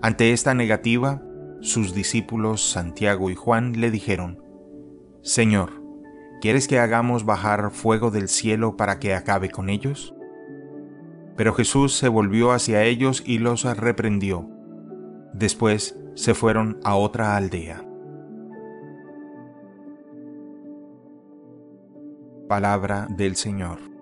Ante esta negativa, sus discípulos Santiago y Juan le dijeron, Señor, ¿quieres que hagamos bajar fuego del cielo para que acabe con ellos? Pero Jesús se volvió hacia ellos y los reprendió. Después se fueron a otra aldea. Palabra del Señor.